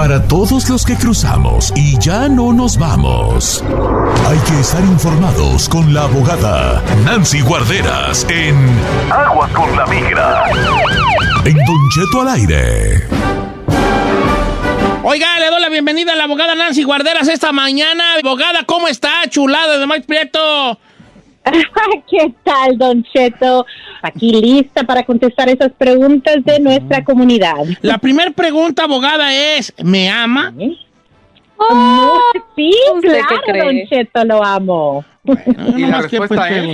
Para todos los que cruzamos y ya no nos vamos, hay que estar informados con la abogada Nancy Guarderas en Aguas con la Migra. En Don Cheto al aire. Oiga, le doy la bienvenida a la abogada Nancy Guarderas esta mañana. Abogada, ¿cómo está? Chulada de Mike Prieto. ¿Qué tal, Don Cheto? Aquí lista para contestar esas preguntas de nuestra comunidad. La primera pregunta, abogada, es, ¿me ama? Oh, sí, ¿usted qué claro? Don Cheto, lo amo. Bueno, Y la que, pues, respuesta es-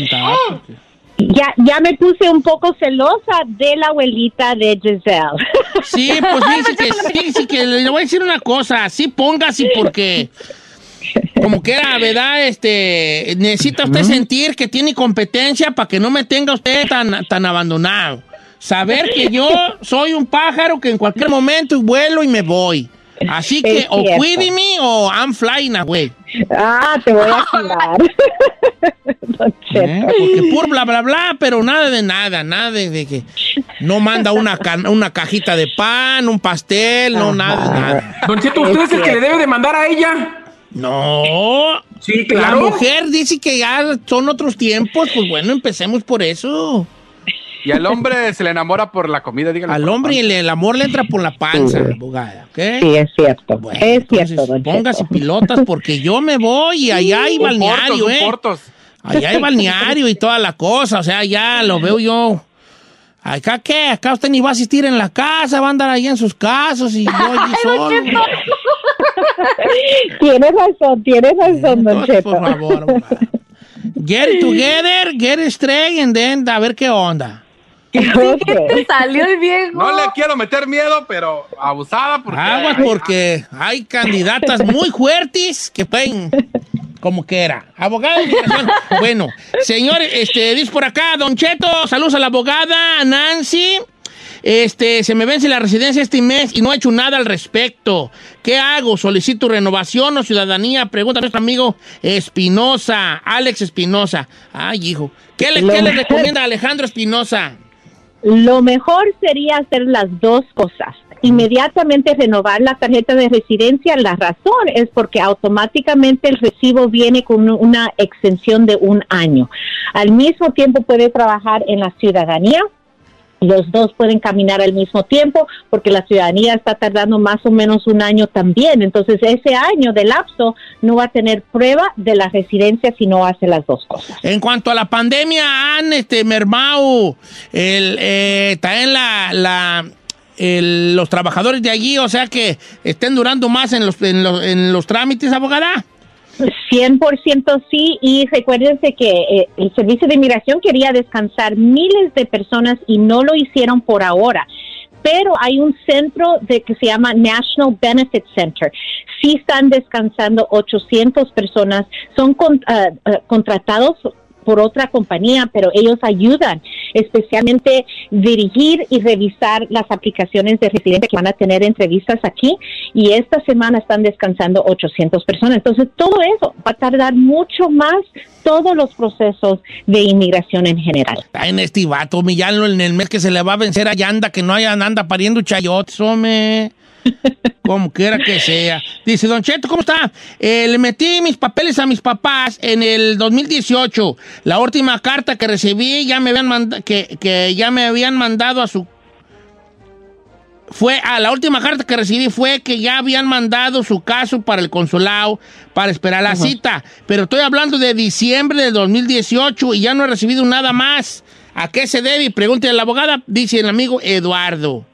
porque- Ya, ya me puse un poco celosa de la abuelita de Giselle. Sí, pues dice que sí, sí, que le voy a decir una cosa, sí póngase porque como que era, ¿verdad? Este, necesita usted sentir que tiene competencia para que no me tenga usted tan, tan abandonado. Saber que yo soy un pájaro que en cualquier momento vuelo y me voy. Así que Es o cierto. cuídeme o I'm flying away. ah, te voy a cuidar. ¿eh? Porque puro bla, bla, bla, pero nada de nada, nada de, de que no manda una, ca- una cajita de pan, un pastel, no, nada de nada. Don Cheto, ¿usted es el que le debe de mandar a ella? No. Sí, La claro. mujer dice que ya son otros tiempos, pues bueno, empecemos por eso. Y al hombre se le enamora por la comida, dígale. Al la hombre el, el amor le entra por la panza, abogada, ¿ok? Sí, es cierto. Bueno, es entonces, cierto, Don póngase pilotas porque yo me voy y allá hay balneario, portos, ¿eh? portos. Allá hay balneario y toda la cosa, o sea, ya lo veo yo. Acá qué, acá usted ni va a asistir en la casa, va a andar ahí en sus casas y yo allí solo. Tienes razón, tienes razón, Don Entonces, Cheto. por favor. Get it together, get it straight, and then a ver qué onda. Ok. Salió el viejo. No le quiero meter miedo, pero abusada porque... Aguas porque hay candidatas muy fuertes que pueden como que era. Abogada de. Bueno, señores, este, dice por acá, Don Cheto, saludos a la abogada Nancy. Este, se me vence la residencia este mes y no he hecho nada al respecto. ¿Qué hago? ¿Solicito renovación o ciudadanía? Pregunta a nuestro amigo Espinosa, Alex Espinosa. Ay, hijo. ¿Qué le, qué le recomienda Alejandro Espinosa? Lo mejor sería hacer las dos cosas. Inmediatamente renovar la tarjeta de residencia. La razón es porque automáticamente el recibo viene con una extensión de un año. Al mismo tiempo puede trabajar en la ciudadanía. Los dos pueden caminar al mismo tiempo porque la ciudadanía está tardando más o menos un año también. Entonces ese año de lapso no va a tener prueba de la residencia si no hace las dos cosas. En cuanto a la pandemia, han este, mermado el, eh, también la, la, el- los trabajadores de allí, o sea que estén durando más en los, en los, en los trámites, abogada. 100% sí, y recuérdense que eh, el Servicio de Inmigración quería descansar miles de personas y no lo hicieron por ahora. Pero hay un centro de que se llama National Benefit Center. Sí están descansando 800 personas, son con- ah, contratados por otra compañía, pero ellos ayudan, especialmente dirigir y revisar las aplicaciones de residencia que van a tener entrevistas aquí. Y esta semana están descansando 800 personas. Entonces, todo eso va a tardar mucho más todos los procesos de inmigración en general. Está en este vato, humillarlo en el mes que se le va a vencer a Yanda, que no haya anda pariendo chayotes. Como quiera que sea. Dice, Don Cheto, ¿cómo está? Eh, le metí mis papeles a mis papás en el 2018. La última carta que recibí ya me habían manda- que, que ya me habían mandado a su fue, a la última carta que recibí fue que ya habían mandado su caso para el consulado para esperar la cita. Pero estoy hablando de diciembre del 2018 y ya no he recibido nada más. ¿A qué se debe? Pregúntale a la abogada, dice el amigo Eduardo.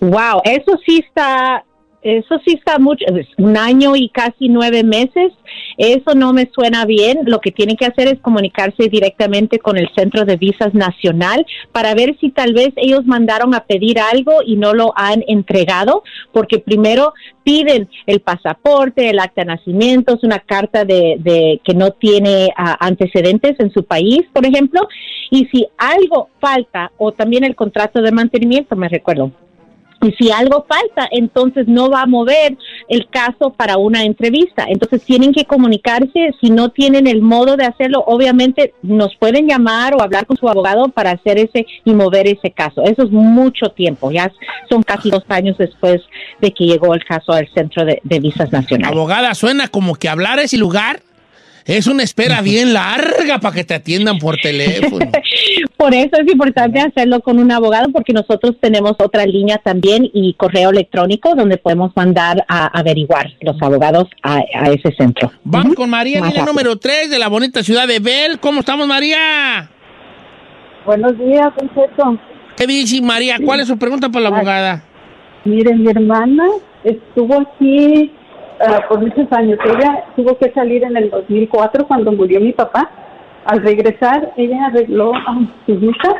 Wow, eso sí está, eso sí está mucho, un año y casi nueve meses. Eso no me suena bien. Lo que tiene que hacer es comunicarse directamente con el Centro de Visas Nacional para ver si tal vez ellos mandaron a pedir algo y no lo han entregado, porque primero piden el pasaporte, el acta de nacimiento, es una carta de, de que no tiene ah, antecedentes en su país, por ejemplo, y si algo falta o también el contrato de mantenimiento, me recuerdo, y si algo falta, entonces no va a mover el caso para una entrevista. Entonces tienen que comunicarse. Si no tienen el modo de hacerlo, obviamente nos pueden llamar o hablar con su abogado para hacer ese y mover ese caso. Eso es mucho tiempo. Ya son casi dos años después de que llegó el caso al Centro de, Visas Nacionales. Abogada, suena como que hablar ese lugar es una espera bien larga para que te atiendan por teléfono. Por eso es importante hacerlo con un abogado porque nosotros tenemos otra línea también y correo electrónico donde podemos mandar a averiguar los abogados a, a ese centro. Vamos con María, línea número 3 de la bonita ciudad de Bell. ¿Cómo estamos, María? Buenos días, Conceto. ¿Qué dice María? ¿Cuál es su pregunta para la abogada? Mire, mi hermana estuvo aquí ah, por muchos años. Ella tuvo que salir en el 2004 cuando murió mi papá. Al regresar, ella arregló ah, su visa,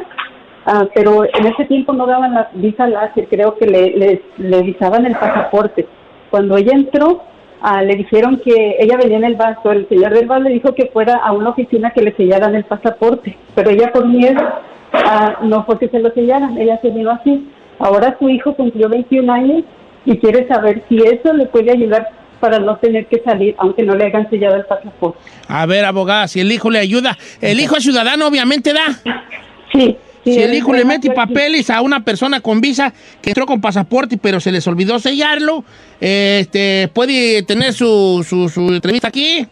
ah, pero en ese tiempo no daban la visa láser, creo que le, visaban el pasaporte. Cuando ella entró, ah, le dijeron que ella venía en el vaso. El señor del vaso le dijo que fuera a una oficina que le sellaran el pasaporte, pero ella por miedo no fue que se lo sellaran, ella se vino así. Ahora su hijo cumplió 21 años y quiere saber si eso le puede ayudar para no tener que salir, aunque no le hayan sellado el pasaporte. A ver, abogada, si el hijo le ayuda. El hijo es ciudadano, obviamente da. Sí. sí, Si el hijo le mete papeles a una persona con visa que entró con pasaporte, pero se les olvidó sellarlo, este, puede tener su, su, su entrevista aquí.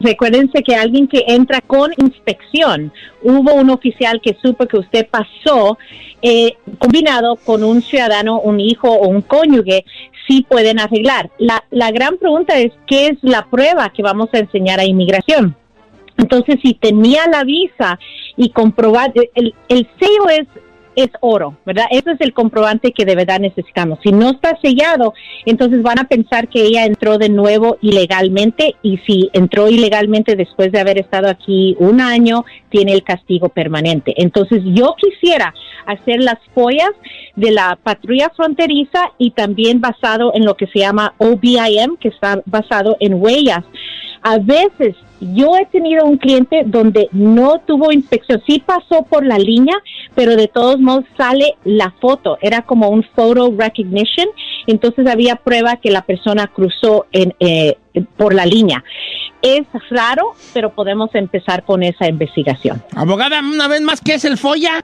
Recuérdense que alguien que entra con inspección, hubo un oficial que supo que usted pasó, eh, combinado con un ciudadano, un hijo o un cónyuge, sí pueden arreglar. La, la gran pregunta es, ¿qué es la prueba que vamos a enseñar a inmigración? Entonces, si tenía la visa y comprobar, el, el sello es, es oro, ¿verdad? Ese es el comprobante que de verdad necesitamos. Si no está sellado, entonces van a pensar que ella entró de nuevo ilegalmente y si entró ilegalmente después de haber estado aquí un año, tiene el castigo permanente. Entonces, yo quisiera hacer las follas de la patrulla fronteriza y también basado en lo que se llama OBIM, que está basado en huellas. A veces yo he tenido un cliente donde no tuvo inspección, sí pasó por la línea, pero de todos modos sale la foto, era como un photo recognition, entonces había prueba que la persona cruzó eh, por la línea. Es raro, pero podemos empezar con esa investigación. Abogada, una vez más, ¿qué es el FOIA?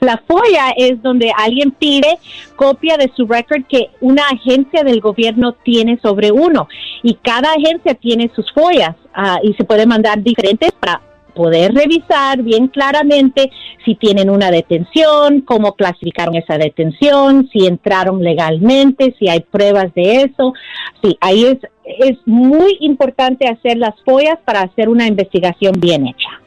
La FOIA es donde alguien pide copia de su record que una agencia del gobierno tiene sobre uno y cada agencia tiene sus FOIAs ah, y se puede mandar diferentes para poder revisar bien claramente si tienen una detención, cómo clasificaron esa detención, si entraron legalmente, si hay pruebas de eso. Sí, ahí es, es muy importante hacer las FOIAs para hacer una investigación bien hecha.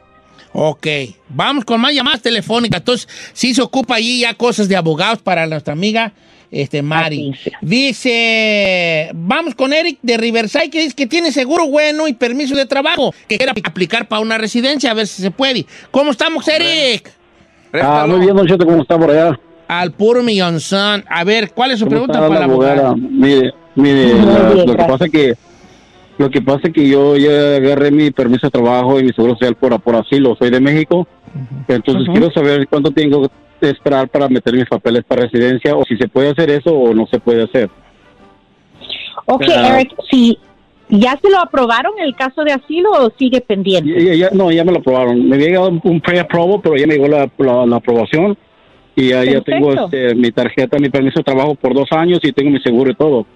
Ok, vamos con más llamadas telefónicas. Entonces, sí se ocupa allí ya cosas de abogados para nuestra amiga este, Mari. Es. Dice, vamos con Eric de Riverside, que dice que tiene seguro bueno y permiso de trabajo, que quiere aplicar para una residencia, a ver si se puede. ¿Cómo estamos, Eric? Ah, Préstalo. muy bien, Don Cheto, ¿cómo está por allá? Al puro millonzón. A ver, ¿cuál es su ¿Cómo pregunta para la abogada? Mire, mire, Muy la- bien, lo que pasa que lo que pasa que yo ya agarré mi permiso de trabajo y mi seguro social por, por asilo, soy de México, entonces quiero saber cuánto tengo que esperar para meter mis papeles para residencia o si se puede hacer eso o no se puede hacer. Ok. Eric, si ya se lo aprobaron el caso de asilo o sigue pendiente. Ya- no, ya me lo aprobaron. Me había llegado un- pre-aprobo, pero ya me llegó la, la- la aprobación y ya, ya tengo este, mi tarjeta, mi permiso de trabajo por dos años y tengo mi seguro y todo.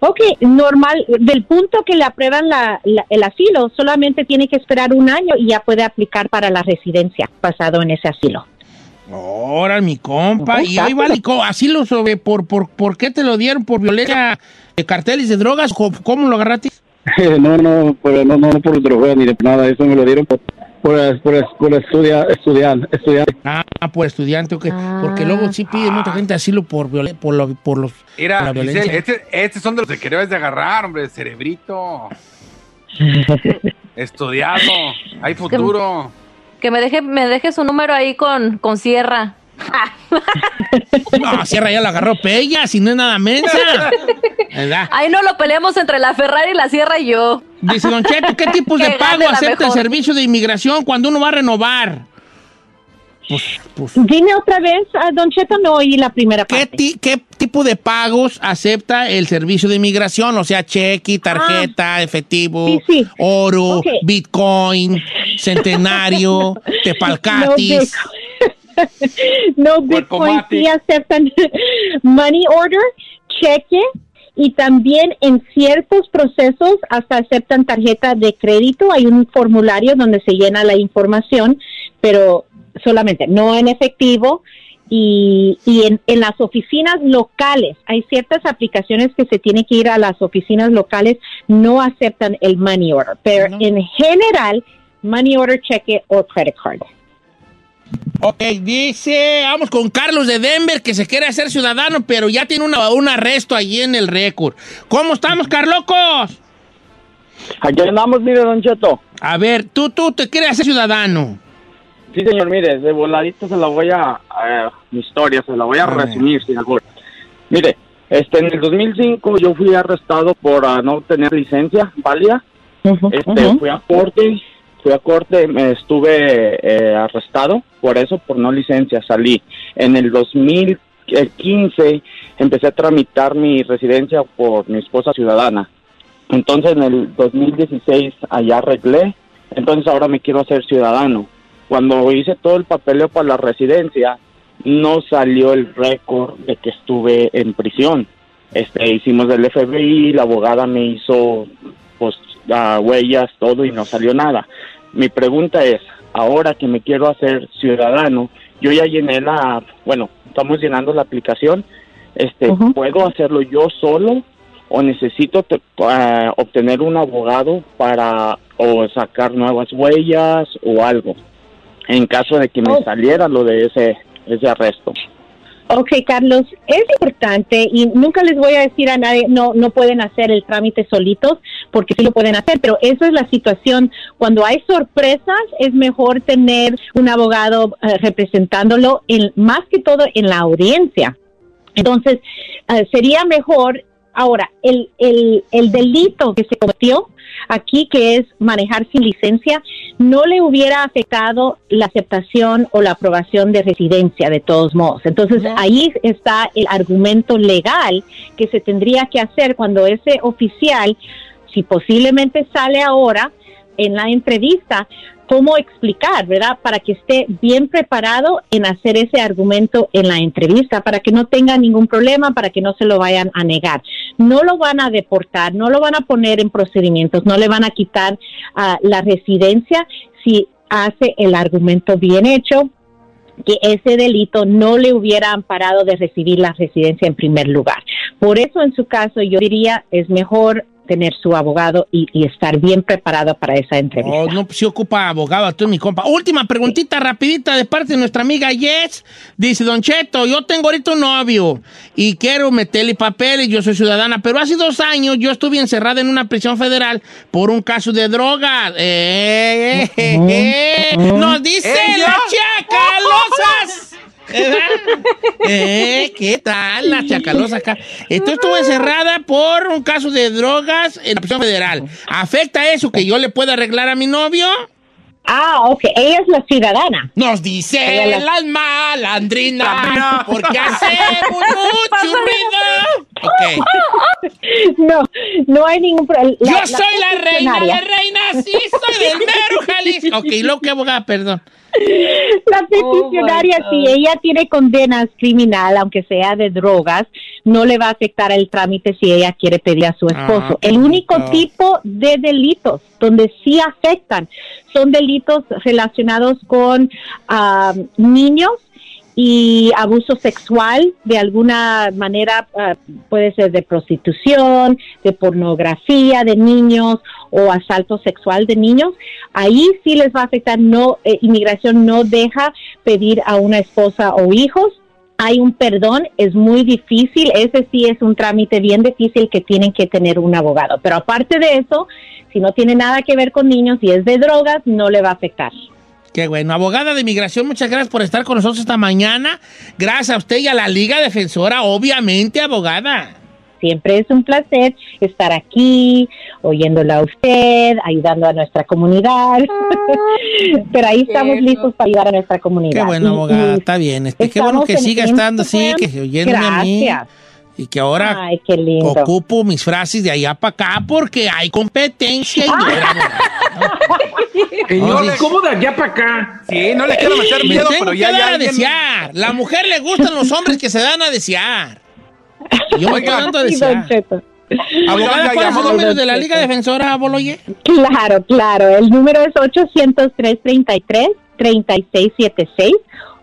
Ok, normal, del punto que le aprueban la- la- el asilo, solamente tiene que esperar un año y ya puede aplicar para la residencia basado en ese asilo. Ahora, mi compa. Y ahí va, Lico, así lo sobre, por, por, ¿por qué te lo dieron? ¿Por violencia de carteles de drogas? ¿Cómo, lo agarraste? no, no, pero no, no, no por droga ni de nada, eso me lo dieron por, por, por, por estudiar, estudiar, estudiar. Ah, por estudiante, ok. Ah. Porque luego sí pide mucha gente asilo por, violen- por, lo- por los, por Mira, la violencia. Giselle, este, estos son de los que debes de agarrar, hombre, cerebrito. Estudiado, hay futuro. Que me deje, me deje su número ahí con, con Sierra. No, Sierra ya la agarró Pella, si no es nada mensa. ¿Verdad? Ahí no lo peleamos entre la Ferrari, la Sierra y yo. Dice Don Cheto, ¿qué tipos de pago acepta el servicio de inmigración cuando uno va a renovar? Pues, pues, Dime otra vez, Don Cheto, no oí la primera ¿qué, parte. ti- qué tipo de pagos acepta el servicio de inmigración? O sea, cheque, tarjeta, efectivo, Ah. Sí, sí. oro, bitcoin, centenario, tepalcatis. no Bitcoin Cuerpomatic. sí aceptan money order, cheque y también en ciertos procesos hasta aceptan tarjeta de crédito. Hay un formulario donde se llena la información, pero solamente no en efectivo. Y, y en, en las oficinas locales, hay ciertas aplicaciones que se tienen que ir a las oficinas locales, no aceptan el money order, pero No. en general, money order, cheque o credit card. Ok, dice, vamos con Carlos de Denver que se quiere hacer ciudadano, pero ya tiene una- un arresto allí en el récord. ¿Cómo estamos, Carlocos? Aquí andamos, mire, Don Cheto. A ver, tú, tú te quieres hacer ciudadano. Sí, señor, mire, de voladito se la voy a, a- mi historia, se la voy a resumir, sin albur. Mire, este, en el 2005 yo fui arrestado por ah, no tener licencia válida. Este, fui a corte, fui a corte, me estuve eh, arrestado por eso, por no licencia, salí. En el 2015 empecé a tramitar mi residencia por mi esposa ciudadana. Entonces en el 2016 allá arreglé, entonces ahora me quiero hacer ciudadano. Cuando hice todo el papeleo para la residencia, no salió el récord de que estuve en prisión. Este, hicimos del FBI, la abogada me hizo pues ah, huellas, todo y no salió nada. Mi pregunta es, ahora que me quiero hacer ciudadano, yo ya llené la, bueno, estamos llenando la aplicación, este, ¿puedo hacerlo yo solo o necesito te- ah, obtener un abogado para o sacar nuevas huellas o algo en caso de que me Oh. saliera lo de ese ese arresto? Ok, Carlos, es importante y nunca les voy a decir a nadie, no, no pueden hacer el trámite solitos, porque sí lo pueden hacer, pero esa es la situación. Cuando hay sorpresas, es mejor tener un abogado eh, representándolo, en, más que todo en la audiencia. Entonces, eh, sería mejor, ahora, el, el, el delito que se cometió aquí, que es manejar sin licencia, no le hubiera afectado la aceptación o la aprobación de residencia de todos modos. Entonces, ahí está el argumento legal que se tendría que hacer cuando ese oficial, si posiblemente sale ahora en la entrevista, cómo explicar, ¿verdad? Para que esté bien preparado en hacer ese argumento en la entrevista, para que no tenga ningún problema, para que no se lo vayan a negar. No lo van a deportar, no lo van a poner en procedimientos, no le van a quitar ah, la residencia si hace el argumento bien hecho, que ese delito no le hubiera amparado de recibir la residencia en primer lugar. Por eso, en su caso, yo diría es mejor tener su abogado y, y estar bien preparado para esa entrevista. Oh, no, pues sí ocupa abogado, tú mi compa. Última preguntita rapidita de parte de nuestra amiga Yes. Dice, Don Cheto, yo tengo ahorita un novio y quiero meterle papeles, yo soy ciudadana, pero hace dos años yo estuve encerrada en una prisión federal por un caso de droga. Eh, eh, eh, eh. Nos dice ¿Ella? la chacalosas. ¿Verdad? Eh, ¿Qué tal la chacalosa acá? Entonces estuve encerrada por un caso de drogas en la prisión federal. ¿Afecta eso que yo le pueda arreglar a mi novio? Ah, ok, ella es la ciudadana. Nos dice la- las malandrinas porque hacemos mucho ruido. Ok. No, no hay ningún problema. Yo soy la reina de reinas, sí, soy del mero Jalisco. Ok, ¿y luego qué abogada? Perdón. La peticionaria, Oh, my si ella tiene condenas criminal, aunque sea de drogas, no le va a afectar el trámite si ella quiere pedir a su esposo. Ah, el único tipo de delitos donde sí afectan son delitos relacionados con ah, niños y abuso sexual de alguna manera ah, puede ser de prostitución, de pornografía de niños o asalto sexual de niños, ahí sí les va a afectar. No, eh, inmigración no deja pedir a una esposa o hijos. Hay un perdón, es muy difícil, ese sí es un trámite bien difícil que tienen que tener un abogado. Pero aparte de eso, si no tiene nada que ver con niños y es de drogas, no le va a afectar. Qué bueno. Abogada de inmigración, muchas gracias por estar con nosotros esta mañana. Gracias a usted y a la Liga Defensora, obviamente, abogada. Siempre es un placer estar aquí, oyéndola a usted, ayudando a nuestra comunidad. Pero ahí estamos listos para ayudar a nuestra comunidad. Qué bueno, abogada. y Está bien. Este, qué bueno que siga estando así, que oyéndome a mí. Y que ahora Ay, qué lindo. ocupo mis frases de allá para acá porque hay competencia y Señor, No, sí. ¿cómo de allá para acá? Sí, no le quiero meter Me miedo, tengo pero que ya dar a alguien- desear. La mujer le gustan los hombres que se dan a desear. Y Yo me estoy dando a desear. Abogada, ya, ¿cuál es ya, el ya, número don de la. Liga Defensora, Boloye? Claro, claro. El número es 800-333-3676.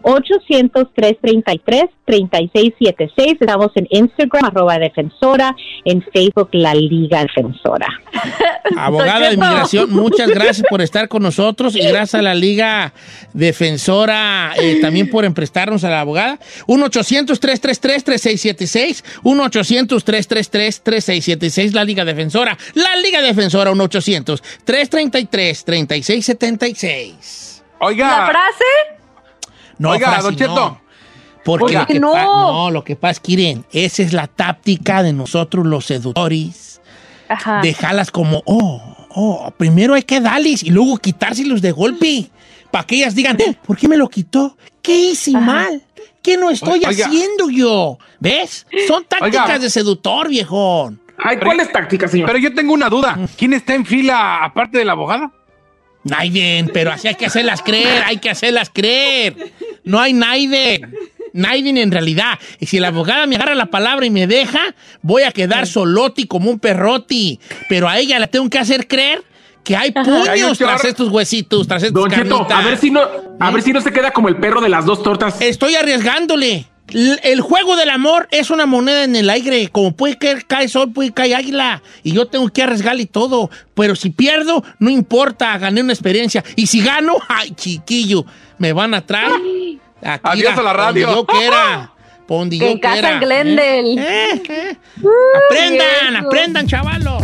800-333-3676. Estamos en Instagram, arroba defensora, en Facebook, la Liga Defensora. Abogada de inmigración, muchas gracias por estar con nosotros y gracias a la Liga Defensora eh, también por emprestarnos a la abogada. 1-800-333-3676, 1-800-333-3676, la Liga Defensora. La Liga Defensora, 1-800-333-3676. Oiga, ¿La frase? No, Oiga, frase, Don Cheto. no. Porque Oiga. lo que No. no, lo que pasa es que, miren, esa es la táctica de nosotros los seductores. Ajá. dejarlas como, oh, oh, primero hay que darles y luego quitárselos de golpe. Para que ellas digan, ¿por qué me lo quitó? ¿Qué hice mal? ¿Qué no estoy Oiga. haciendo yo? ¿Ves? Son tácticas Oiga. de seductor, viejón. Ay, ¿cuál es táctica, señor? pero yo tengo una duda. ¿Quién está en fila aparte de la abogada? Naiden, pero así hay que hacerlas creer, hay que hacerlas creer. No hay Naiden. Naiden en realidad. Y si la abogada me agarra la palabra y me deja, voy a quedar soloti como un perroti. Pero a ella la tengo que hacer creer que hay puños tras estos huesitos, tras estas Don Cheto, a ver si no, a ver si no se queda como el perro de las dos tortas. Estoy arriesgándole. El juego del amor es una moneda en el aire. Como puede caer, cae sol, puede caer águila. Y yo tengo que arriesgarle todo. Pero si pierdo, no importa. Gané una experiencia. Y si gano, ay, chiquillo, me van a traer. Aquí, Adiós a la radio. Donde yo quiera. Pa' Donde Que yo en casa quiera. en Glendale. Eh, eh. Aprendan, aprendan, chavalos.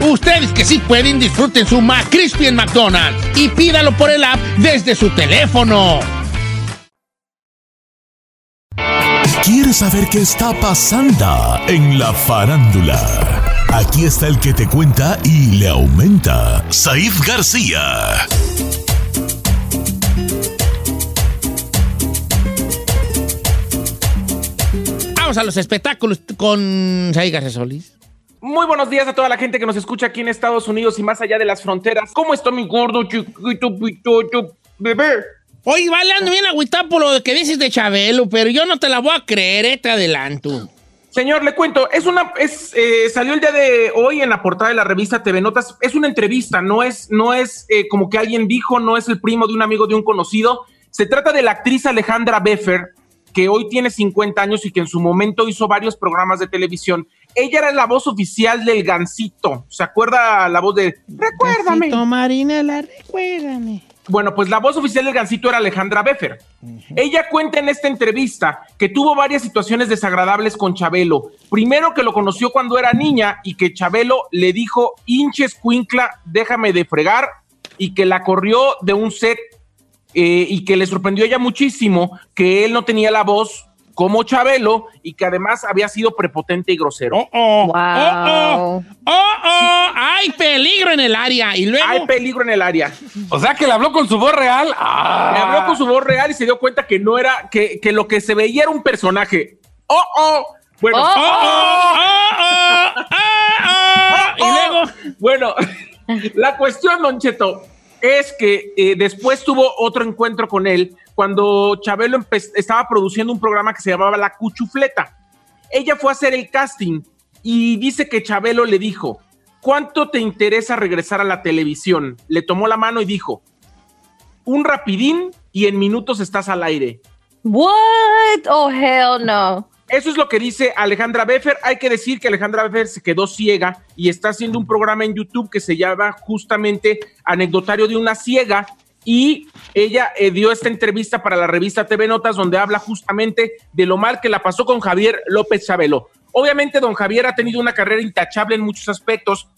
Ustedes que sí pueden, disfruten su McCrispy en McDonald's y pídalo por el app desde su teléfono. ¿Quieres saber qué está pasando en la farándula? Aquí está el que te cuenta y le aumenta, Saif García. Vamos a los espectáculos con Saif García Solís. Muy buenos días a toda la gente que nos escucha aquí en Estados Unidos y más allá de las fronteras. ¿Cómo está mi gordo chiquito pitocho bebé? Oye, vale, ando bien agüitado por lo que dices de Chabelo, pero yo no te la voy a creer, eh, te adelanto. Señor, le cuento, es una, es, eh, salió el día de hoy en la portada de la revista TV Notas, es una entrevista, no es, no es eh, como que alguien dijo, no es el primo de un amigo de un conocido, se trata de la actriz Alejandra Beffer, que hoy tiene 50 años y que en su momento hizo varios programas de televisión. Ella era la voz oficial del Gancito, ¿se acuerda la voz de Recuérdame? Gansito Marinela, recuérdame. Bueno, pues la voz oficial del Gancito era Alejandra Beffer. Ella cuenta en esta entrevista que tuvo varias situaciones desagradables con Chabelo. Primero que lo conoció cuando era niña y que Chabelo le dijo, hinches cuincla, déjame de fregar, y que la corrió de un set eh, y que le sorprendió a ella muchísimo que él no tenía la voz como Chabelo y que además había sido prepotente y grosero. Oh, oh, oh, oh, oh, hay peligro en el área. Y luego. Hay peligro en el área. O sea que le habló con su voz real. Ah. Le habló con su voz real y se dio cuenta que no era, que, que lo que se veía era un personaje. ¡Oh, oh! Bueno, Oh, oh, oh, oh, oh, oh. Y luego. Bueno, la cuestión, Don Cheto, es que eh, después tuvo otro encuentro con él cuando Chabelo estaba produciendo un programa que se llamaba La Cuchufleta. Ella fue a hacer el casting y dice que Chabelo le dijo, ¿cuánto te interesa regresar a la televisión? Le tomó la mano y dijo, un rapidín y en minutos estás al aire. What? Oh, hell no. Eso es lo que dice Alejandra Beffer. Hay que decir que Alejandra Beffer se quedó ciega y está haciendo un programa en YouTube que se llama justamente Anecdotario de una ciega. Y ella eh, dio esta entrevista para la revista TV Notas donde habla justamente de lo mal que la pasó con Javier López Chabelo. Obviamente, don Javier ha tenido una carrera intachable en muchos aspectos,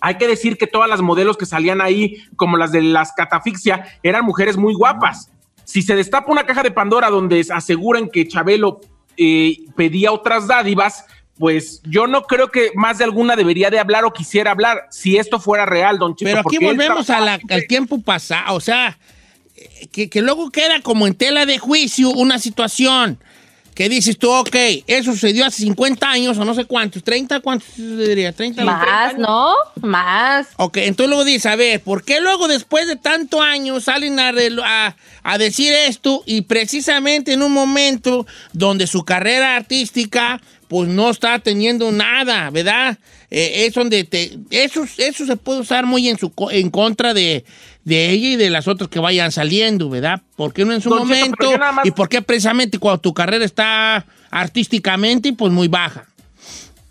hay que decir que todas las modelos que salían ahí, como las de las catafixia, eran mujeres muy guapas. Si se destapa una caja de Pandora donde aseguran que Chabelo eh, pedía otras dádivas, pues yo no creo que más de alguna debería de hablar o quisiera hablar si esto fuera real, don Cheto. Pero aquí volvemos a la- al tiempo pasado, o sea, eh, que, que luego queda como en tela de juicio una situación que dices tú, ok, eso sucedió hace 50 años o no sé cuántos, 30, ¿cuántos diría? 30 Más, ¿no? Más. Ok, entonces luego dices, a ver, ¿por qué luego después de tantos años salen a- a decir esto y precisamente en un momento donde su carrera artística pues no está teniendo nada, ¿verdad? Eh, es donde te, eso, eso se puede usar muy en, su, en contra de, de ella y de las otras que vayan saliendo, ¿verdad? ¿Por qué no en su Don momento? más- ¿Y por qué precisamente cuando tu carrera está artísticamente pues muy baja?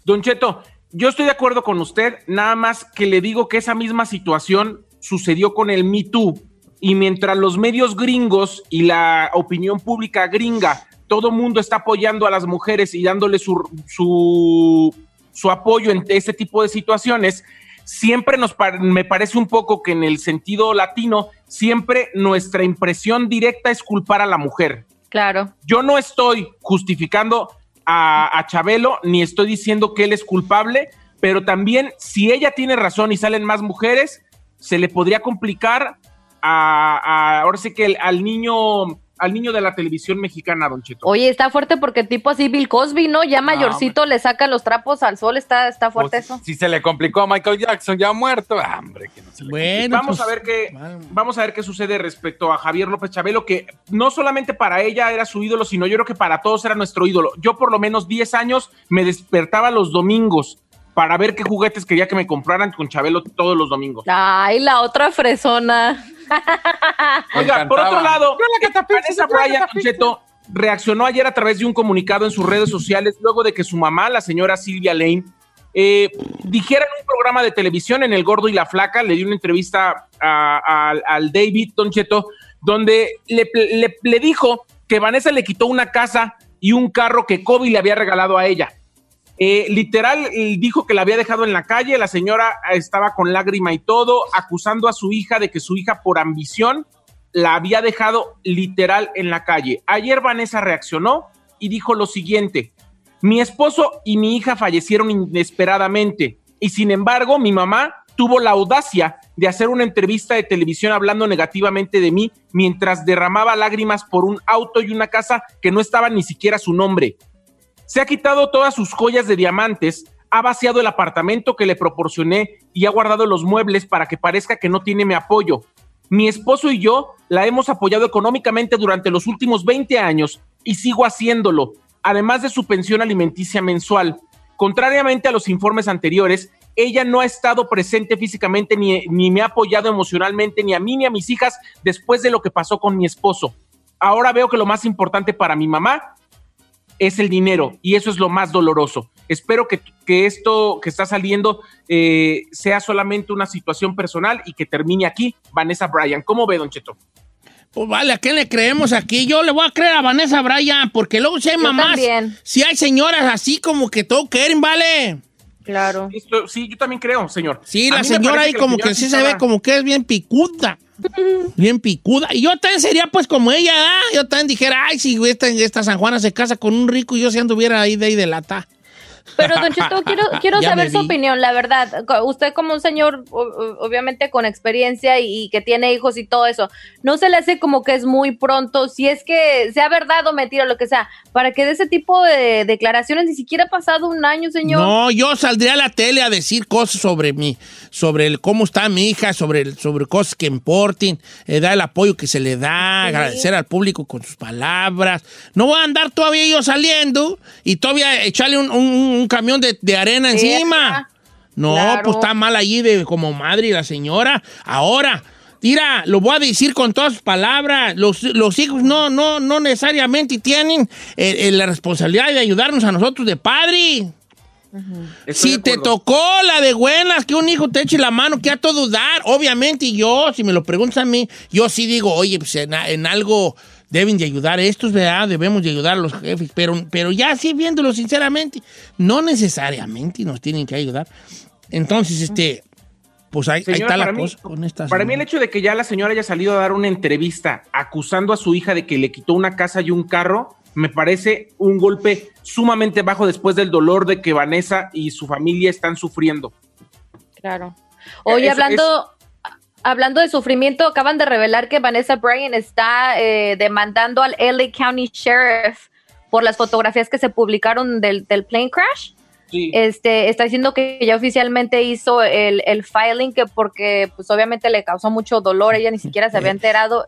Don Cheto, yo estoy de acuerdo con usted, nada más que le digo que esa misma situación sucedió con el Me Too. Y mientras los medios gringos y la opinión pública gringa, todo mundo está apoyando a las mujeres y dándole su, su, su apoyo en este tipo de situaciones, siempre nos me parece un poco que en el sentido latino, siempre nuestra impresión directa es culpar a la mujer. Claro. Yo no estoy justificando a, a Chabelo ni estoy diciendo que él es culpable, pero también si ella tiene razón y salen más mujeres, se le podría complicar a, a- ahora sí que el- al niño al niño de la televisión mexicana, Don Cheto. Oye, está fuerte porque tipo así Bill Cosby, ¿no? Ya mayorcito le sacan los trapos al sol, está, está fuerte eso. Si se le complicó a Michael Jackson ya muerto, ah, hombre, que no se le Bueno, vamos pues, a ver qué vamos a ver qué sucede respecto a Javier López Chabelo que no solamente para ella era su ídolo sino yo creo que para todos era nuestro ídolo yo por lo menos 10 años me despertaba los domingos para ver qué juguetes quería que me compraran con Chabelo todos los domingos Ay, la otra fresona. Oiga, por otro lado, Vanessa Bryan, Cheto, reaccionó ayer a través de un comunicado en sus redes sociales luego de que su mamá, la señora Silvia Lane, eh, dijera en un programa de televisión en El Gordo y la Flaca, le dio una entrevista a- a- al David Don Cheto, donde le, le- le dijo que Vanessa le quitó una casa y un carro que Kobe le había regalado a ella. Eh, literal, dijo que la había dejado en la calle, la señora estaba con lágrima y todo, acusando a su hija de que su hija por ambición la había dejado literal en la calle. Ayer Vanessa reaccionó y dijo lo siguiente, mi esposo y mi hija fallecieron inesperadamente y sin embargo mi mamá tuvo la audacia de hacer una entrevista de televisión hablando negativamente de mí mientras derramaba lágrimas por un auto y una casa que no estaba ni siquiera su nombre. Se ha quitado todas sus joyas de diamantes, ha vaciado el apartamento que le proporcioné y ha guardado los muebles para que parezca que no tiene mi apoyo. Mi esposo y yo la hemos apoyado económicamente durante los últimos 20 años y sigo haciéndolo, además de su pensión alimenticia mensual. Contrariamente a los informes anteriores, ella no ha estado presente físicamente ni, ni me ha apoyado emocionalmente ni a mí ni a mis hijas después de lo que pasó con mi esposo. Ahora veo que lo más importante para mi mamá es el dinero y eso es lo más doloroso. Espero que, que esto que está saliendo eh, sea solamente una situación personal y que termine aquí. Vanessa Bryan, ¿cómo ve, Don Cheto? Pues vale, ¿a quién le creemos aquí? Yo le voy a creer a Vanessa Bryan, porque luego si hay mamás, si hay señoras así como que todo quieren, ¿vale? Claro. Esto- sí, yo también creo, señor. Sí, A la señora ahí como señora que sí se ve como que es bien picuda. Bien picuda. Y yo también sería pues como ella, ¿ah? Yo también dijera, ay, si esta, esta San Juana se casa con un rico y yo si anduviera ahí de ahí de lata. Pero, Don Cheto, quiero, quiero saber su opinión, la verdad. Usted como un señor, obviamente con experiencia y, y que tiene hijos y todo eso, ¿no se le hace como que es muy pronto, si es que sea verdad o mentira, lo que sea, para que de ese tipo de declaraciones ni siquiera ha pasado un año, señor? No, yo saldría a la tele a decir cosas sobre mí, sobre el cómo está mi hija, sobre, el- sobre cosas que importen, eh, dar el apoyo que se le da, agradecer al público con sus palabras. No voy a andar todavía yo saliendo y todavía echarle un, un- un camión de, de arena encima. No, Claro. pues está mal allí de como madre y la señora. Ahora, mira, lo voy a decir con todas sus palabras. Los, los hijos no, no, no necesariamente tienen eh, eh, la responsabilidad de ayudarnos a nosotros de padre. Estoy Si te tocó la de buenas, que un hijo te eche la mano, que a todo dar, obviamente, y yo, si me lo preguntas a mí, yo sí digo, oye, pues en, en algo deben de ayudar estos, ¿verdad? Debemos de ayudar a los jefes, pero, pero ya sí viéndolo sinceramente, no necesariamente nos tienen que ayudar. Entonces, este, pues ahí, ahí Señora, está la mí- cosa con estas. Para mí el hecho de que ya la señora haya salido a dar una entrevista acusando a su hija de que le quitó una casa y un carro, me parece un golpe sumamente bajo después del dolor de que Vanessa y su familia están sufriendo. Claro. Oye, Eso hablando, hablando de sufrimiento, acaban de revelar que Vanessa Bryan está eh, demandando al LA County Sheriff por las fotografías que se publicaron del, del plane crash. Sí. Este, está diciendo que ya oficialmente hizo el, el filing, que porque pues obviamente le causó mucho dolor, ella ni siquiera se había enterado.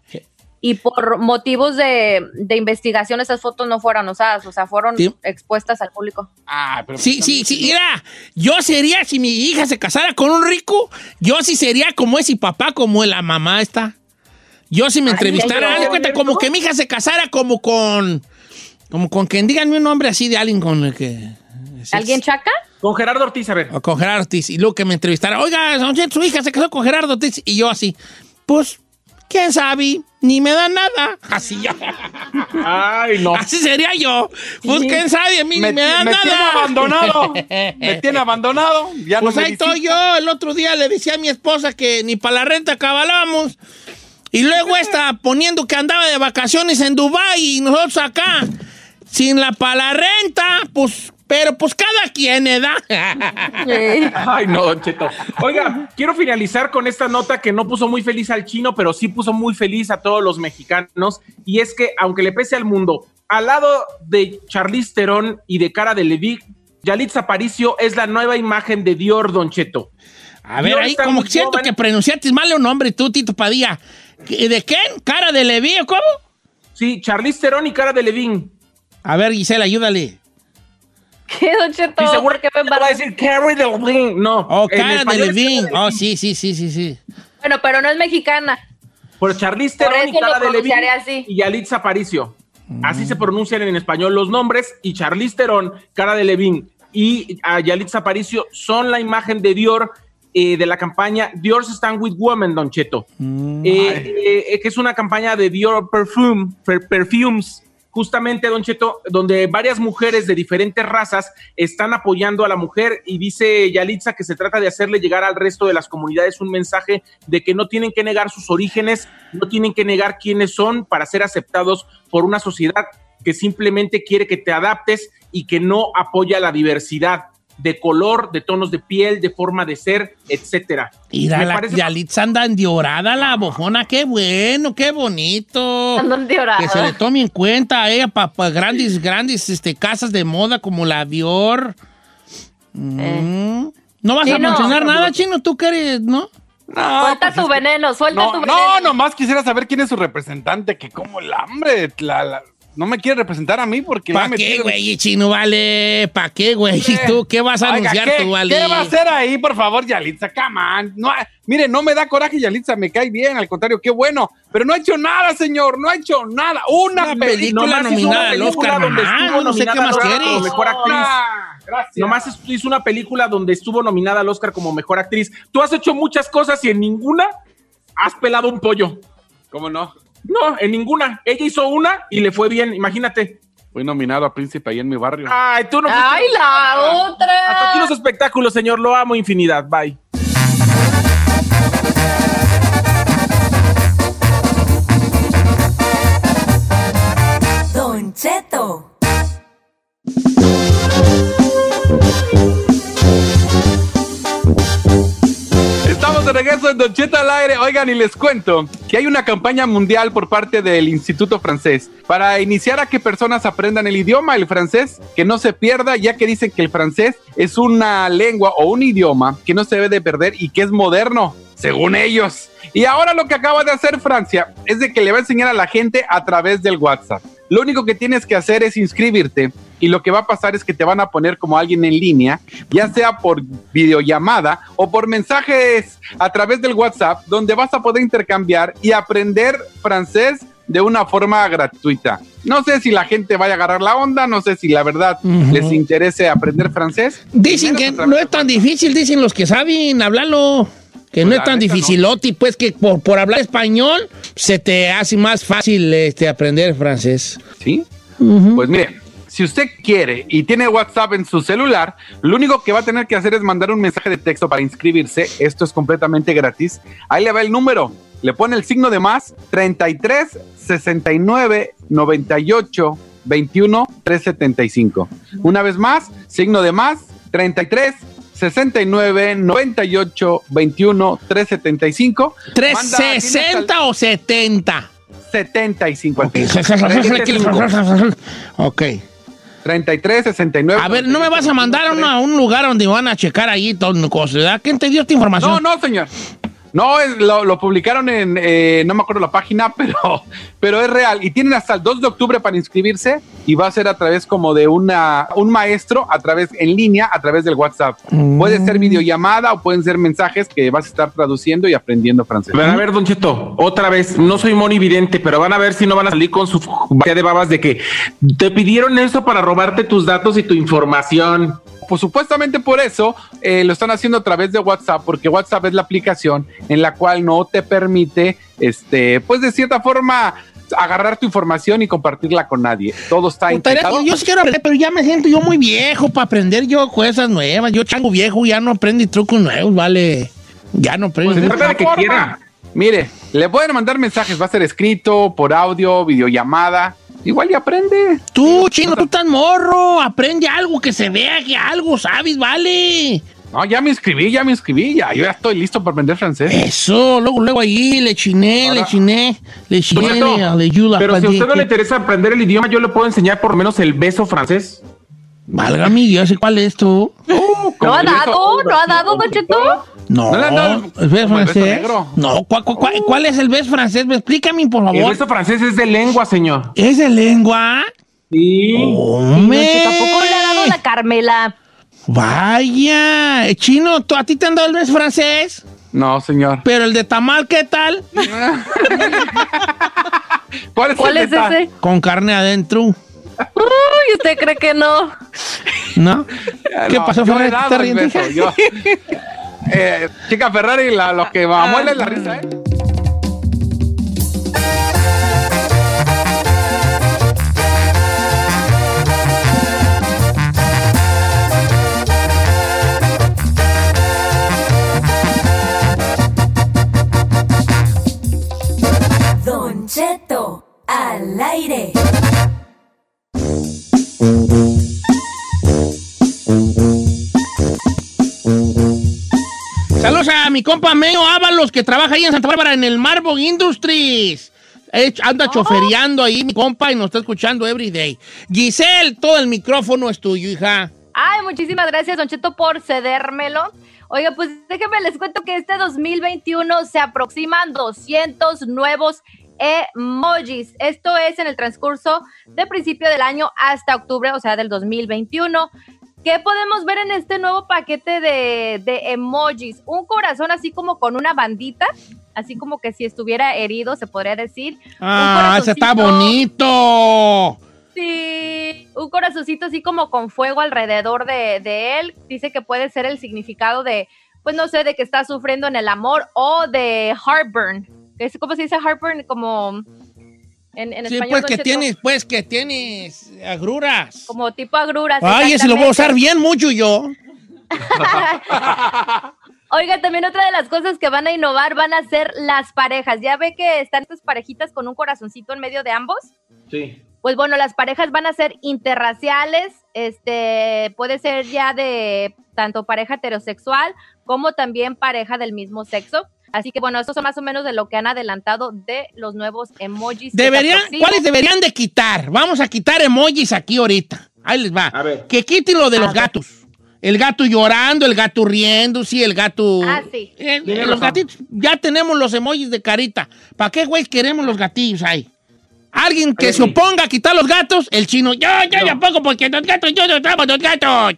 Y por motivos de, de investigación esas fotos no fueron usadas, o sea, fueron Sí. expuestas al público. Ah, pero Sí, sí, sí, mira, yo sería, si mi hija se casara con un rico, yo sí sería como ese papá, como la mamá está. Yo si me entrevistara, ¿ya haz de cuenta, como que mi hija se casara como con, como con quien, díganme un nombre así de alguien con el que... ¿Alguien chaca? Con Gerardo Ortiz, a ver. O con Gerardo Ortiz, y luego que me entrevistara, oiga, su hija se casó con Gerardo Ortiz, y yo así, pues, quién sabe, ni me da nada. Así yo. Ay, no. Así sería yo. Quién sabe, a mí me, ni me da me nada. tiene abandonado. me tiene abandonado. Ya Pues no me ahí estoy yo. El otro día le decía a mi esposa que ni para la renta cabalamos. Y luego está poniendo que andaba de vacaciones en Dubái y nosotros acá, sin la para la renta, pues, pero pues cada quien, ¿edad? Ay, no, Don Cheto. Oiga, quiero finalizar con esta nota que no puso muy feliz al chino, pero sí puso muy feliz a todos los mexicanos. Y es que, aunque le pese al mundo, al lado de Charlize Theron y de Cara de Levi, Yalitza Aparicio es la nueva imagen de Dior, Don Cheto. A ver, Dior ahí está como siento joven. que pronunciaste mal un nombre tú, Tito Padilla. ¿De quién? ¿Cara de Leví o cómo? Sí, Charlize Theron y Cara de Levin. A ver, Gisela, ayúdale. ¿Qué, Don Cheto? Y seguro ¿Por qué me va a decir Cara de Levin. No. Oh, Cara de español es Levin. Cara de Oh, sí, sí, sí, sí, sí. Bueno, pero no es mexicana. Por Charlize Theron y Cara de así. y Yalitza Aparicio. Así se pronuncian en español los nombres y Charlize Theron, Cara de Levin y a Yalitza Aparicio son la imagen de Dior eh, de la campaña Dior Stand with Women, Don Cheto, eh, eh, que es una campaña de Dior Perfume, per- Perfumes, justamente, Don Cheto, donde varias mujeres de diferentes razas están apoyando a la mujer y dice Yalitza que se trata de hacerle llegar al resto de las comunidades un mensaje de que no tienen que negar sus orígenes, no tienen que negar quiénes son para ser aceptados por una sociedad que simplemente quiere que te adaptes y que no apoya la diversidad de color, de tonos de piel, de forma de ser, etcétera. Mira, Me la Yalitza anda endiorada, la bofona. Qué bueno, qué bonito. Anda endiorada. Que se le tome en cuenta a ella para grandes, grandes este, casas de moda como la Dior. Mm. ¿No vas a mencionar nada, Chino? ¿Tú qué eres, no? No, Suelta tu veneno, suelta no, tu veneno. no, nomás quisiera saber quién es su representante, que como el hambre, la- la- no me quiere representar a mí porque... ¿Para qué, güey, Chino? Vale, ¿para qué, güey? ¿Y tú qué vas a Oiga, anunciar ¿qué, tú, vale? ¿Qué va a hacer ahí, por favor, Yalitza? Come on. No, mire, no me da coraje, Yalitza, me cae bien, al contrario, qué bueno. Pero no ha hecho nada, señor, no ha hecho nada. Una, Una película nominada al Oscar, donde mamá, estuvo no sé qué nominada más al Oscar quieres. como mejor actriz. Gracias. Nomás hizo una película donde estuvo nominada al Oscar como mejor actriz. Tú has hecho muchas cosas y en ninguna has pelado un pollo. ¿Cómo no? No, en ninguna. Ella hizo una y le fue bien, imagínate. Fui nominado a Príncipe ahí en mi barrio. Ay, tú no. ¡Ay, la otra! Hasta aquí los espectáculos, señor. Lo amo infinidad. Bye. Don Cheto. Estamos de regreso en Don Cheto al aire. Oigan, y les cuento que hay una campaña mundial por parte del Instituto Francés para iniciar a que personas aprendan el idioma, el francés, que no se pierda, ya que dicen que el francés es una lengua o un idioma que no se debe de perder y que es moderno, según ellos. Y ahora lo que acaba de hacer Francia es de que le va a enseñar a la gente a través del WhatsApp. Lo único que tienes que hacer es inscribirte y lo que va a pasar es que te van a poner como alguien en línea, ya sea por videollamada o por mensajes a través del WhatsApp, donde vas a poder intercambiar y aprender francés de una forma gratuita. No sé si la gente vaya a agarrar la onda, no sé si la verdad les interese aprender francés. Dicen que no es tan difícil, dicen los que saben hablarlo. Que no Pues es la tan neta, no. pues que por, por hablar español se te hace más fácil este, aprender francés. ¿Sí? Pues mire, si usted quiere y tiene WhatsApp en su celular, lo único que va a tener que hacer es mandar un mensaje de texto para inscribirse. Esto es completamente gratis. Ahí le va el número. Le pone el signo de más 33 69 98 21 375. Una vez más, signo de más 33 69 98 21 375. Manda- ¿360 o 70? 75 al Ok. final. 35. ok. 33, 69. A ver, no me vas a mandar a, una- a un lugar donde van a checar ahí todo. ¿Quién te dio esta información? No, no, señor. No, es- lo, lo publicaron en, eh, no me acuerdo la página, pero, pero es real. Y tienen hasta el 2 de octubre para inscribirse y va a ser a través como de una, un maestro a través, en línea, a través del WhatsApp. Puede ser videollamada o pueden ser mensajes que vas a estar traduciendo y aprendiendo francés. Van a ver, Don Cheto, otra vez, no soy monividente, pero van a ver si no van a salir con su de babas de que te pidieron eso para robarte tus datos y tu información. Pues supuestamente por eso eh, lo están haciendo a través de WhatsApp, porque WhatsApp es la aplicación en la cual no te permite, este, pues de cierta forma, agarrar tu información y compartirla con nadie. Todo está encriptado. yo sí quiero aprender, pero ya me siento yo muy viejo para aprender yo cosas nuevas. Yo chango viejo, ya no aprendí trucos nuevos, vale. Ya no aprendo. Pues de esa forma, Mire, le pueden mandar mensajes, va a ser escrito, por audio, videollamada. Igual y aprende. Tú, chino, tú tan morro. Aprende algo que se vea que algo sabes, vale. No, ya me inscribí, ya me inscribí, ya. Yo ya estoy listo para aprender francés. Eso, luego, luego ahí le chiné, le chiné, le chiné, Don Cheto, le, le ayuda. pero si a usted no le interesa aprender el idioma, yo le puedo enseñar por lo menos el beso francés. Válgame, yo sé cuál es tú. ¿No ha dado? ¿No ha dado, Don Cheto? No, ¿No le han dado ¿el beso francés? negro? No, ¿cuál, cuál- cuál- cuál es el beso francés? Explícame, por favor. El beso francés es de lengua, señor. ¿Es de lengua? Sí. Hombre. Tampoco le ha dado la Carmela. Vaya. Chino, ¿tú- ¿a ti te han dado el beso francés? No, señor. Pero el de tamal, ¿qué tal? ¿Cuál es, ¿Cuál el es detalle? ese? Con carne adentro. Uy, ¿usted cree que no? ¿No? ¿Qué No, pasó, yo Ferrari? he dado ¿Te riendo? Eh, chica Ferrari, la, lo que amuela es la risa, ¿eh? Mi compa Meo Ábalos, que trabaja ahí en Santa Bárbara en el Marble Industries. Eh, Anda chofereando ahí, mi compa, y nos está escuchando every day. Giselle, todo el micrófono es tuyo, hija. Ay, muchísimas gracias, Don Cheto, por cedérmelo. Oiga, pues déjenme les cuento que este 2021 se aproximan 200 nuevos emojis. Esto es en el transcurso de principio del año hasta octubre, o sea, del 2021. ¿Qué podemos ver en este nuevo paquete de, de emojis? Un corazón así como con una bandita, así como que si estuviera herido, se podría decir. Ah, ese está bonito. Sí, un corazoncito así como con fuego alrededor de, de él. Dice que puede ser el significado de, pues no sé, de que está sufriendo en el amor o de heartburn. ¿Cómo se dice heartburn? Como en, en Sí, español. pues que Cheto, tienes, pues que tienes agruras. Como tipo agruras. Ay, ese lo voy a usar bien mucho yo. Oiga, también otra de las cosas que van a innovar van a ser las parejas. Ya ve que están estas parejitas con un corazoncito en medio de ambos. Sí. Pues bueno, las parejas van a ser interraciales, este, puede ser ya de tanto pareja heterosexual como también pareja del mismo sexo. Así que bueno, estos son más o menos de lo que han adelantado de los nuevos emojis. Deberían. ¿Cuáles deberían de quitar? Vamos a quitar emojis aquí ahorita. Ahí les va. Que quiten lo de los gatos. El gato llorando, el gato riendo, sí, el gato. Ah, sí. Eh, eh, los gatitos, ya tenemos los emojis de carita. ¿Para qué, güey, queremos los gatillos ahí? Alguien que se oponga a quitar los gatos, el chino, yo, yo tampoco, porque los gatos, yo no amo los gatos.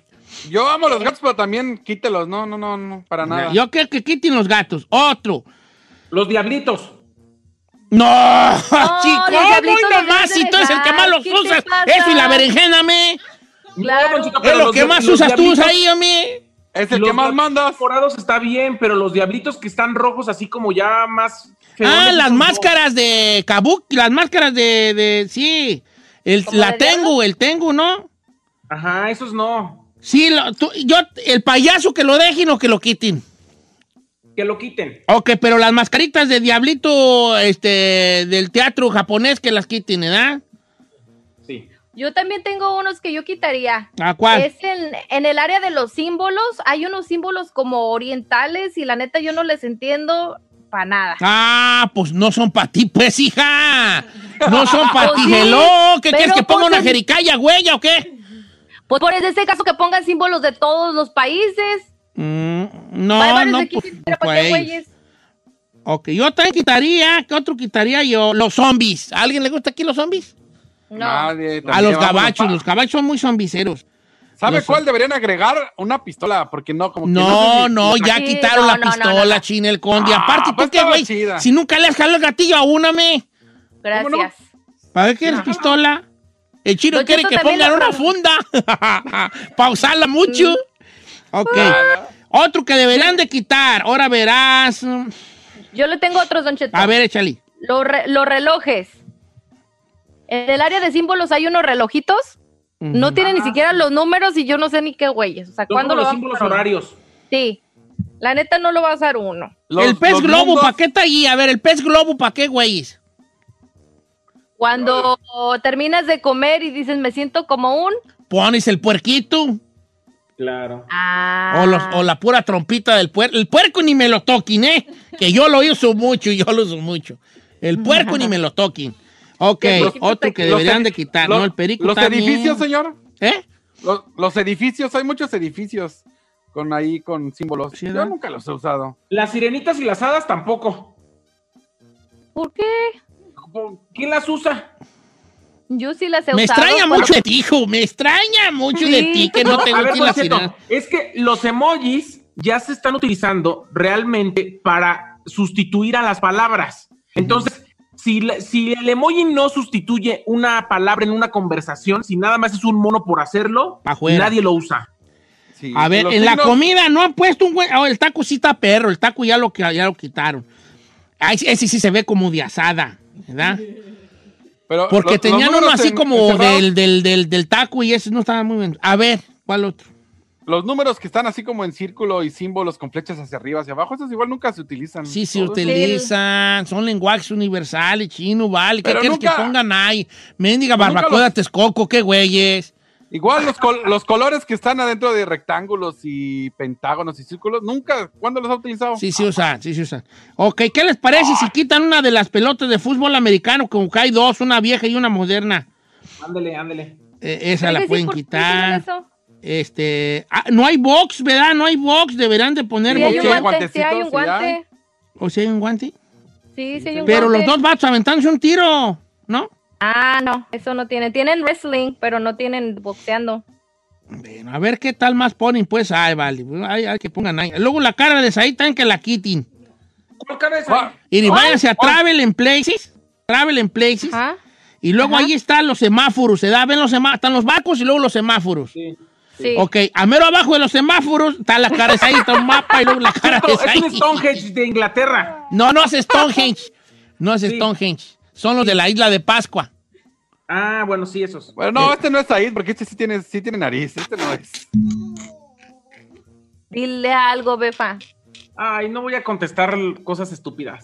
Yo amo los gatos, pero también quítelos. No, no, no, no, para nada. Yo quiero que quiten los gatos. Otro. Los diablitos. No, los chico, debes de si tú eres el que más los ¿Qué te usas. Eso y la berenjena, me. Claro. Es lo que más usas tú ahí, a mí. Es Los diablitos morados está bien, pero los diablitos que están rojos, así como ya más. Ah, las no. máscaras de Kabuki, las máscaras de, de sí. El, ¿Como la de tengo, el tengo, ¿no? Ajá, esos no. Sí, lo- tú- yo, el payaso que lo dejen o que lo quiten. Que lo quiten. Ok, pero las mascaritas de diablito, este, del teatro japonés que las quiten, ¿verdad? Sí. Yo también tengo unos que yo quitaría. ¿A cuál? Es en, en el área de los símbolos. Hay unos símbolos como orientales y la neta yo no les entiendo para nada. Ah, pues no son para ti, pues, hija. No son para Pues ti, sí, hello. ¿Qué pero quieres que ponga pues una en- jericaya, güey, o qué? Pues por ese caso que pongan símbolos de todos los países. Mm, Hay no, varios no, aquí, pues, pero ¿para qué? Ok, yo también quitaría, ¿qué otro quitaría yo? Los zombies. ¿A alguien le gusta aquí los zombies? No. Nadie, A los gabachos, los gabachos son muy zombiceros. ¿Sabe Los- cuál deberían agregar? Una pistola, porque no, como que No, sé si- no, ya Sí, quitaron no, la no, no, pistola, no, no. china, el conde. Ah, Aparte, ¿tú pues qué, güey? Si nunca le has jalado el gatillo a una, me. Gracias. ¿Para qué quieres pistola? El chino Don quiere Cheto, que pongan una funda. para usarla mucho. Ok. Otro que deberían de quitar. Ahora verás. Yo le tengo otros, Don Cheto. A ver, échale. Los, re- los relojes. En el área de símbolos hay unos relojitos. No tienen ni siquiera los números y yo no sé ni qué güeyes. O sea, ¿cuándo lo los a símbolos poner? horarios. Sí. La neta no lo va a usar uno. el pez globo, ¿para qué está ahí? A ver, el pez globo, ¿para qué, güeyes? Cuando terminas de comer y dices, me siento como un... Pones el puerquito. Claro. Ah. O, los- o la pura trompita del puerco. El puerco ni me lo toquen, ¿eh? Que yo lo uso mucho, yo lo uso mucho. El puerco ni me lo toquen. Ok, Los- otro que deberían de quitar, los- ¿no? El perico Los también. edificios, señor. ¿Eh? Los, los edificios, hay muchos edificios con ahí, con símbolos. Yo ¿verdad? nunca los he usado. Las sirenitas y las hadas tampoco. ¿Por qué? ¿Quién las usa? Yo sí las he Me usado. extraña cuando- mucho de ti, hijo. Me extraña mucho de ti que no te guste la es que los emojis ya se están utilizando realmente para sustituir a las palabras. Entonces, si, la- si el emoji no sustituye una palabra en una conversación, si nada más es un mono por hacerlo, nadie lo usa. A ver, en la comida no han puesto un buen. oh, el taco sí está perro, el taco ya lo, ya lo quitaron. Ay, ese sí se ve como de asada, ¿verdad? Pero Porque los- los tenían uno así en- como del, del, del, del taco y ese no estaba muy bien. A ver, ¿cuál otro? Los números que están así como en círculo y símbolos con flechas hacia arriba, hacia abajo, esos igual nunca se utilizan. Sí, se Todos. utilizan, son lenguajes universales, chino, vale. ¿Qué Pero quieres que pongan ahí? Mendiga barbacoa, los- Texcoco, qué güeyes. Igual los, col- los colores que están adentro de rectángulos y pentágonos y círculos, nunca, ¿cuándo los ha utilizado? Sí, sí usan, sí, sí usan. Ok, ¿qué les parece si quitan una de las pelotas de fútbol americano? Como que hay dos, una vieja y una moderna. Ándele, ándele. Eh, esa la pueden ¿por qué quitar. Este, ah, no hay box, ¿verdad? No hay box, deberán de poner Sí, hay boxeo. un guante, sí hay un guante. ¿O si hay un guante? Sí, sí hay un Pero los dos vatos aventándose un tiro, ¿no? Ah, no, eso no tienen. Tienen wrestling, pero no tienen boxeando. Bueno, a ver qué tal más ponen, pues. Ay, vale. Ay, ay, que pongan ahí. Luego la cara de Said también que la quiten. ¿Cuál cabeza? Y Ay, váyanse a ay. Travel en Places. Travel en Places. Y luego ahí están los semáforos. Se da, ven los semáforos. Están los barcos y luego los semáforos. Sí. Ok, a mero abajo de los semáforos está la cara de Said, está un mapa y luego la cara de Es un Said. Stonehenge de Inglaterra. No, no es Stonehenge. No es Stonehenge. Son los de la isla de Pascua. Ah, bueno, sí, esos. Bueno, no, este no es Said, porque este sí tiene, sí tiene nariz, este no es. Dile algo, Befa. Ay, no voy a contestar cosas estúpidas.